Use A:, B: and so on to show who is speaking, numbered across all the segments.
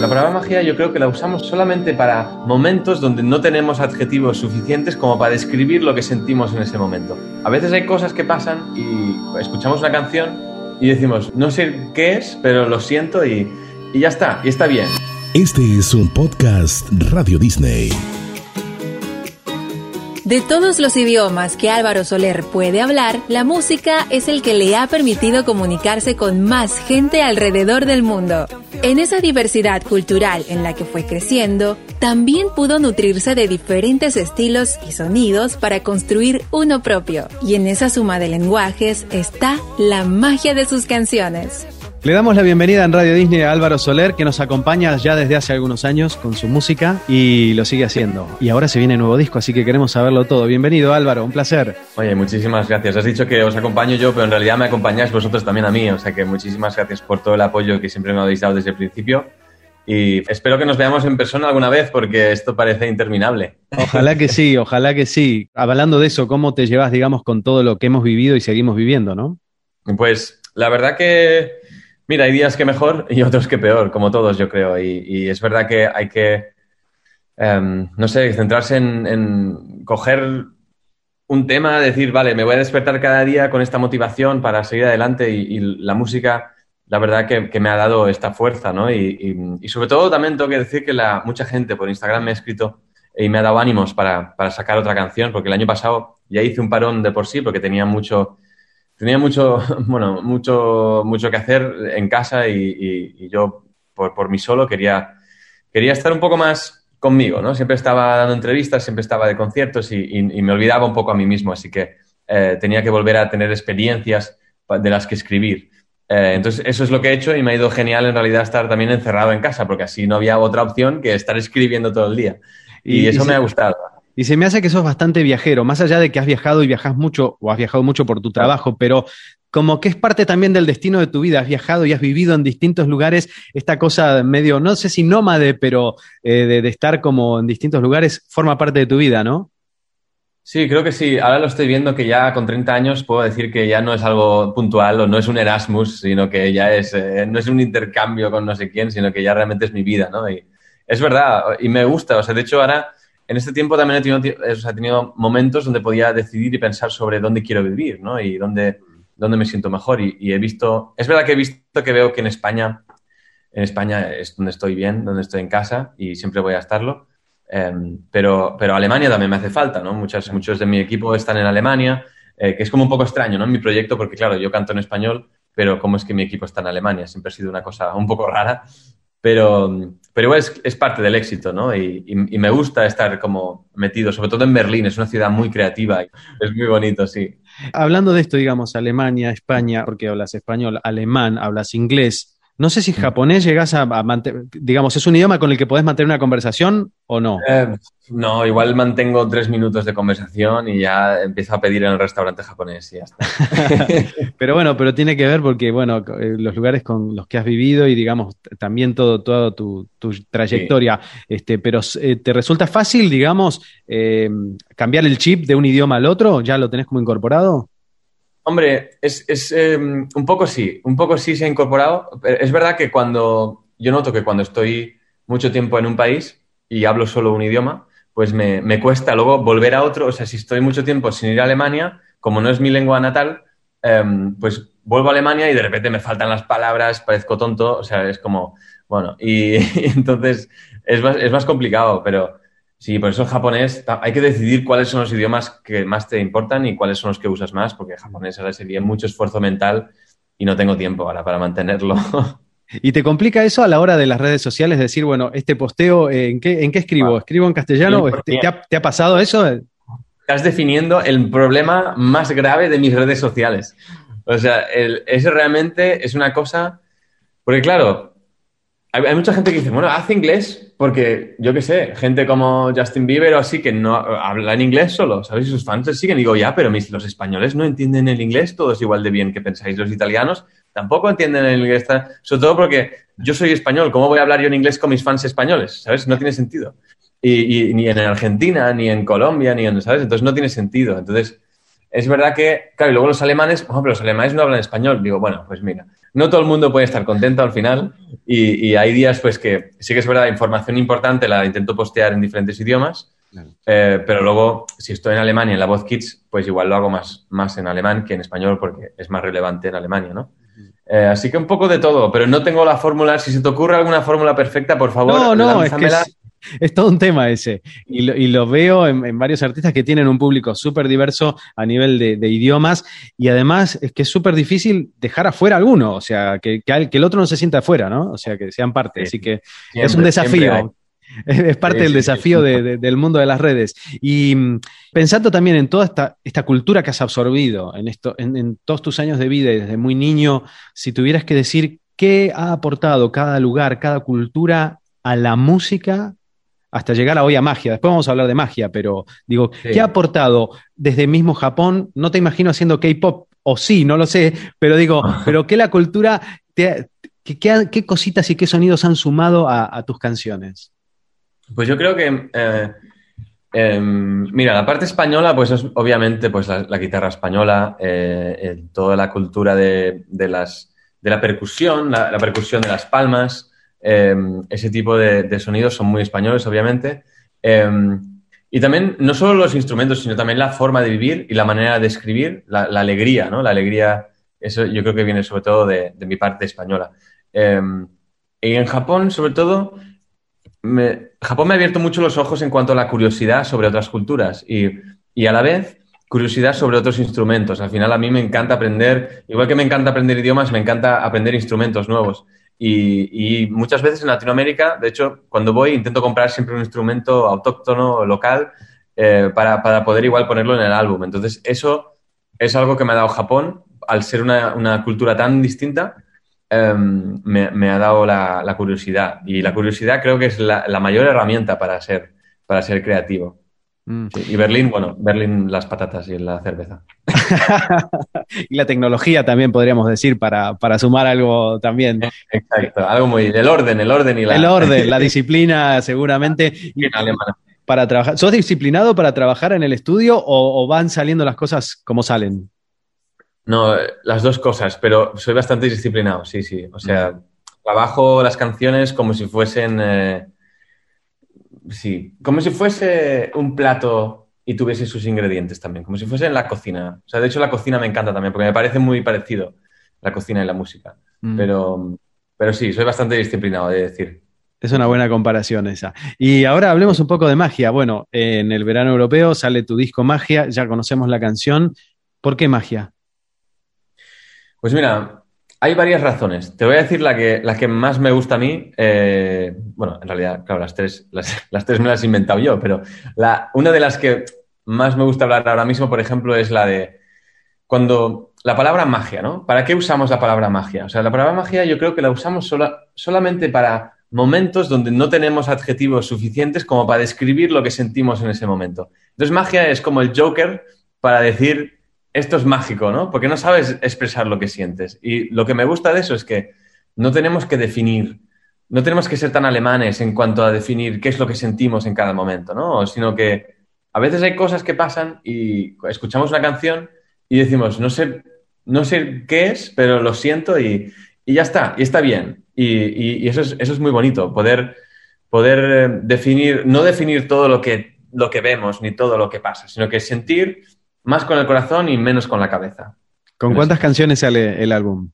A: La palabra magia yo creo que la usamos solamente para momentos donde no tenemos adjetivos suficientes como para describir lo que sentimos en ese momento. A veces hay cosas que pasan y escuchamos una canción y decimos, no sé qué es, pero lo siento y, y ya está, y está bien.
B: Este es un podcast Radio Disney.
C: De todos los idiomas que Álvaro Soler puede hablar, la música es el que le ha permitido comunicarse con más gente alrededor del mundo. En esa diversidad cultural en la que fue creciendo, también pudo nutrirse de diferentes estilos y sonidos para construir uno propio. Y en esa suma de lenguajes está la magia de sus canciones.
D: Le damos la bienvenida en Radio Disney a Álvaro Soler, que nos acompaña ya desde hace algunos años con su música y lo sigue haciendo. Y ahora se viene nuevo disco, así que queremos saberlo todo. Bienvenido Álvaro, un placer.
A: Oye, muchísimas gracias. Has dicho que os acompaño yo, pero en realidad me acompañáis vosotros también a mí. O sea que muchísimas gracias por todo el apoyo que siempre me habéis dado desde el principio. Y espero que nos veamos en persona alguna vez porque esto parece interminable.
D: Ojalá que sí, ojalá que sí. Hablando de eso, ¿cómo te llevas, digamos, con todo lo que hemos vivido y seguimos viviendo, no?
A: Pues la verdad que Mira, hay días que mejor y otros que peor, como todos, yo creo. Y, es verdad que hay que, em, no sé, centrarse en, coger un tema, decir, vale, me voy a despertar cada día con esta motivación para seguir adelante y, la música, la verdad que, me ha dado esta fuerza, ¿no? Y, sobre todo también tengo que decir que mucha gente por Instagram me ha escrito y me ha dado ánimos para, para sacar otra canción, porque el año pasado ya hice un parón de por sí, porque tenía mucho tenía mucho, bueno, mucho, mucho que hacer en casa y, yo por, por, mí solo quería, quería estar un poco más conmigo, ¿no? Siempre estaba dando entrevistas, siempre estaba de conciertos y, me olvidaba un poco a mí mismo, así que eh, tenía que volver a tener experiencias de las que escribir. Eh, entonces, eso es lo que he hecho y me ha ido genial en realidad estar también encerrado en casa, porque así no había otra opción que estar escribiendo todo el día. Y, eso me ha gustado.
D: Y se me hace que sos bastante viajero, más allá de que has viajado y viajas mucho, o has viajado mucho por tu trabajo, pero como que es parte también del destino de tu vida. Has viajado y has vivido en distintos lugares, esta cosa medio, no sé si nómade, pero eh, de, estar como en distintos lugares, forma parte de tu vida, ¿no?
A: Sí, creo que sí. Ahora lo estoy viendo que ya con 30 años puedo decir que ya no es algo puntual o no es un Erasmus, sino que ya es, eh, no es un intercambio con no sé quién, sino que ya realmente es mi vida, ¿no? Y es verdad, y me gusta. O sea, de hecho ahora en este tiempo también he tenido, tenido momentos donde podía decidir y pensar sobre dónde quiero vivir, ¿no? Y dónde, dónde me siento mejor. Y, he visto, es verdad que he visto que veo que en España, en España es donde estoy bien, donde estoy en casa y siempre voy a estarlo. Em, pero, pero Alemania también me hace falta, ¿no? Muchas, muchos de mi equipo están en Alemania, eh, que es como un poco extraño, ¿no? En mi proyecto, porque claro, yo canto en español, pero ¿cómo es que mi equipo está en Alemania? Siempre ha sido una cosa un poco rara. Pero, pero igual es, parte del éxito, ¿no? Y, me gusta estar como metido, sobre todo en Berlín, es una ciudad muy creativa, es muy bonito, sí.
D: Hablando de esto, digamos, Alemania, España, porque hablas español, alemán, hablas inglés, no sé si japonés llegas a, mantener, digamos, ¿es un idioma con el que podés mantener una conversación o no?
A: Eh, no, igual mantengo tres minutos de conversación y ya empiezo a pedir en el restaurante japonés y ya está.
D: pero bueno, pero tiene que ver porque, bueno, eh, los lugares con los que has vivido y, digamos, también todo, toda tu, trayectoria, este, pero eh, ¿te resulta fácil, digamos, cambiar el chip de un idioma al otro? ¿Ya lo tenés como incorporado?
A: Hombre, es, em, un poco sí, un poco sí se ha incorporado. Es verdad que cuando, yo noto que cuando estoy mucho tiempo en un país y hablo solo un idioma, pues me, cuesta luego volver a otro. O sea, si estoy mucho tiempo sin ir a Alemania, como no es mi lengua natal, em, pues vuelvo a Alemania y de repente me faltan las palabras, parezco tonto, o sea, es como, bueno, y, entonces es más, es más complicado, pero Sí, por eso el japonés, hay que decidir cuáles son los idiomas que más te importan y cuáles son los que usas más, porque el japonés ahora sería mucho esfuerzo mental y no tengo tiempo ahora para mantenerlo.
D: ¿Y te complica eso a la hora de las redes sociales? Decir, bueno, este posteo, ¿en qué, en qué escribo? ¿Escribo en castellano? ¿Te, ha, pasado eso?
A: Estás definiendo el problema más grave de mis redes sociales. O sea, el, eso realmente es una cosa. Porque, claro, hay, mucha gente que dice, bueno, hace inglés porque, yo qué sé, gente como Justin Bieber o así que no habla en inglés solo, ¿sabes? Y sus fans siguen. digo, ya, pero mis, los españoles no entienden el inglés, todos igual de bien que pensáis. Los italianos tampoco entienden el inglés, sobre todo porque yo soy español, ¿cómo voy a hablar yo en inglés con mis fans españoles? ¿Sabes? No tiene sentido. Y, ni en Argentina, ni en Colombia, ni en, ¿sabes? Entonces no tiene sentido. Entonces, es verdad que, claro, y luego los alemanes, por ejemplo, los alemanes no hablan español. Digo, bueno, pues mira, no todo el mundo puede estar contento al final y, hay días pues que sí que es verdad, información importante la intento postear en diferentes idiomas, eh, pero luego si estoy en Alemania en la voz Kids, pues igual lo hago más, más en alemán que en español porque es más relevante en Alemania, ¿no? Eh, así que un poco de todo, pero no tengo la fórmula. Si se te ocurre alguna fórmula perfecta, por favor,
D: no, no, es que es todo un tema ese. Y lo, y lo veo en, varios artistas que tienen un público súper diverso a nivel de, idiomas. Y además es que es súper difícil dejar afuera alguno. O sea, que, que, el otro no se sienta afuera, ¿no? O sea, que sean parte. Así que es un desafío. Es parte del desafío del mundo de las redes. Y mm, pensando también en toda esta, esta cultura que has absorbido en, esto, en, en todos tus años de vida y desde muy niño, si tuvieras que decir qué ha aportado cada lugar, cada cultura a la música hasta llegar a hoy a magia. Después vamos a hablar de magia, pero digo, ¿qué ha aportado desde mismo Japón? No te imagino haciendo K-pop, o sí, no lo sé, pero digo, pero ¿qué la cultura, te, qué, cositas y qué sonidos han sumado a, tus canciones?
A: Pues yo creo que, eh, em, mira, la parte española, pues es obviamente pues la, guitarra española, eh, toda la cultura de, las, de la percusión, la percusión de las palmas, Em, ese tipo de, sonidos son muy españoles, obviamente. Em, y también, no solo los instrumentos, sino también la forma de vivir y la manera de escribir, la, alegría, ¿no? La alegría, eso yo creo que viene sobre todo de, mi parte española. Em, y en Japón, sobre todo, Japón me ha abierto mucho los ojos en cuanto a la curiosidad sobre otras culturas y, y a la vez curiosidad sobre otros instrumentos. Al final a mí me encanta aprender, igual que me encanta aprender idiomas, me encanta aprender instrumentos nuevos. Y, muchas veces en Latinoamérica, de hecho, cuando voy intento comprar siempre un instrumento autóctono, local, eh, para, para, poder igual ponerlo en el álbum. Entonces, eso es algo que me ha dado Japón, al ser una, una cultura tan distinta, em, me, me, ha dado la, la, curiosidad. Y la curiosidad creo que es la, la mayor herramienta para ser, para ser creativo. Mm. y Berlín, bueno, Berlín las patatas y la cerveza.
D: y la tecnología también podríamos decir para, sumar algo también.
A: Exacto, algo muy el orden, el orden y la
D: el orden, la disciplina seguramente. para trabajar, ¿sos disciplinado para trabajar en el estudio o, van saliendo las cosas como salen?
A: No, las dos cosas, pero soy bastante disciplinado, sí, sí. O sea, mm. trabajo las canciones como si fuesen eh, sí, como si fuese un plato y tuviese sus ingredientes también, como si fuese en la cocina. O sea, de hecho la cocina me encanta también, porque me parece muy parecido la cocina y la música. Mm. Pero, pero sí, soy bastante disciplinado, de decir.
D: Es una buena comparación esa. Y ahora hablemos un poco de magia. Bueno, en el verano europeo sale tu disco Magia, ya conocemos la canción. ¿Por qué magia?
A: Pues mira, hay varias razones. Te voy a decir la que, la que más me gusta a mí. Eh, bueno, en realidad, claro, las tres, las, tres me las he inventado yo, pero la, una de las que más me gusta hablar ahora mismo, por ejemplo, es la de cuando la palabra magia, ¿no? ¿Para qué usamos la palabra magia? O sea, la palabra magia yo creo que la usamos solamente para momentos donde no tenemos adjetivos suficientes como para describir lo que sentimos en ese momento. Entonces, magia es como el Joker para decir esto es mágico, ¿no? Porque no sabes expresar lo que sientes. Y lo que me gusta de eso es que no tenemos que definir, no tenemos que ser tan alemanes en cuanto a definir qué es lo que sentimos en cada momento, ¿no? Sino que a veces hay cosas que pasan y escuchamos una canción y decimos, no sé, no sé qué es, pero lo siento y, ya está, y está bien. Y, eso, es, eso es muy bonito, poder, poder eh, definir, no definir todo lo que, lo que vemos ni todo lo que pasa, sino que sentir más con el corazón y menos con la cabeza.
D: ¿Con cuántas canciones sale el álbum?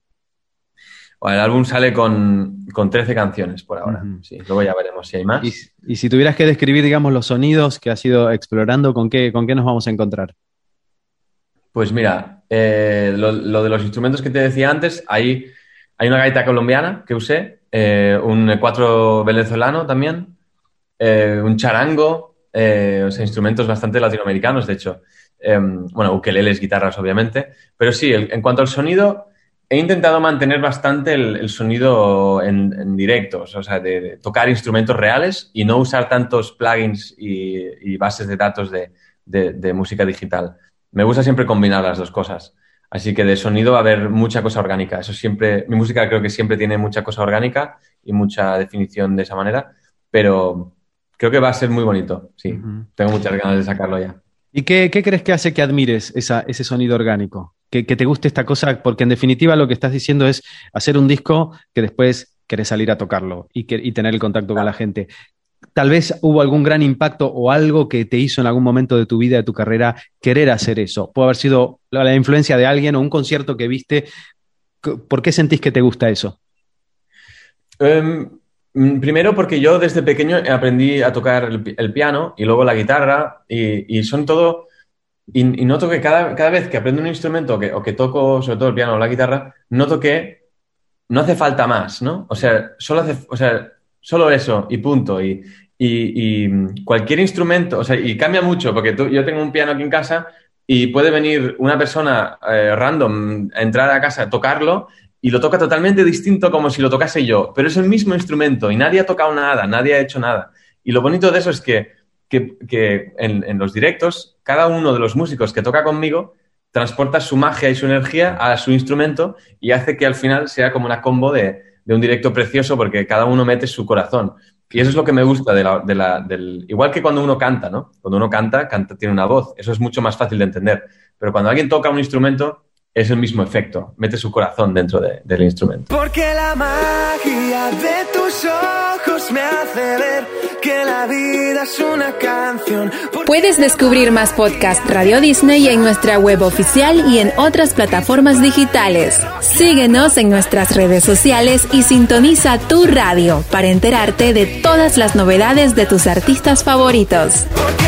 A: El álbum sale con, con 13 canciones por ahora. sí, luego ya veremos si hay más.
D: Y, si tuvieras que describir, digamos, los sonidos que has ido explorando, ¿con qué, con qué nos vamos a encontrar?
A: Pues mira, eh, lo, de los instrumentos que te decía antes, hay, hay una gaita colombiana que usé, eh, un cuatro venezolano también, eh, un charango, o sea, instrumentos bastante latinoamericanos, de hecho. Em, bueno, ukeleles, guitarras, obviamente. Pero sí, en cuanto al sonido, he intentado mantener bastante el, sonido en, directos, o sea, de, tocar instrumentos reales y no usar tantos plugins y, bases de datos de, música digital. Me gusta siempre combinar las dos cosas. Así que de sonido va a haber mucha cosa orgánica. Eso siempre, mi música creo que siempre tiene mucha cosa orgánica y mucha definición de esa manera, pero creo que va a ser muy bonito. Sí, tengo muchas ganas de sacarlo ya.
D: ¿Y qué, crees que hace que admires ese sonido orgánico? Que, te guste esta cosa, porque en definitiva lo que estás diciendo es hacer un disco que después querés salir a tocarlo y, que, y tener el contacto con la gente. Tal vez hubo algún gran impacto o algo que te hizo en algún momento de tu vida, de tu carrera, querer hacer eso. Puede haber sido la, influencia de alguien o un concierto que viste. ¿Por qué sentís que te gusta eso?
A: Em, primero porque yo desde pequeño aprendí a tocar el, piano y luego la guitarra y, y son todo y, noto que cada, cada, vez que aprendo un instrumento o que toco, sobre todo el piano o la guitarra, noto que no hace falta más, ¿no? O sea, solo, hace, o sea, solo eso y punto. Y, y, cualquier instrumento, o sea, y cambia mucho, porque tú, yo tengo un piano aquí en casa y puede venir una persona eh, random a entrar a casa a tocarlo y lo toca totalmente distinto como si lo tocase yo, pero es el mismo instrumento y nadie ha tocado nada, nadie ha hecho nada. Y lo bonito de eso es que que, en, los directos, cada uno de los músicos que toca conmigo transporta su magia y su energía a su instrumento y hace que al final sea como una combo de, un directo precioso porque cada uno mete su corazón. Y eso es lo que me gusta de la, del... Igual que cuando uno canta, ¿no? Cuando uno canta, canta, tiene una voz. Eso es mucho más fácil de entender. Pero cuando alguien toca un instrumento, es el mismo efecto. Mete su corazón dentro del instrumento.
E: Porque la magia de tus ojos me hace ver que la vida es una canción.
C: Puedes descubrir más podcast Radio Disney en nuestra web oficial y en otras plataformas digitales. Síguenos en nuestras redes sociales y sintoniza tu radio para enterarte de todas las novedades de tus artistas favoritos.
E: Porque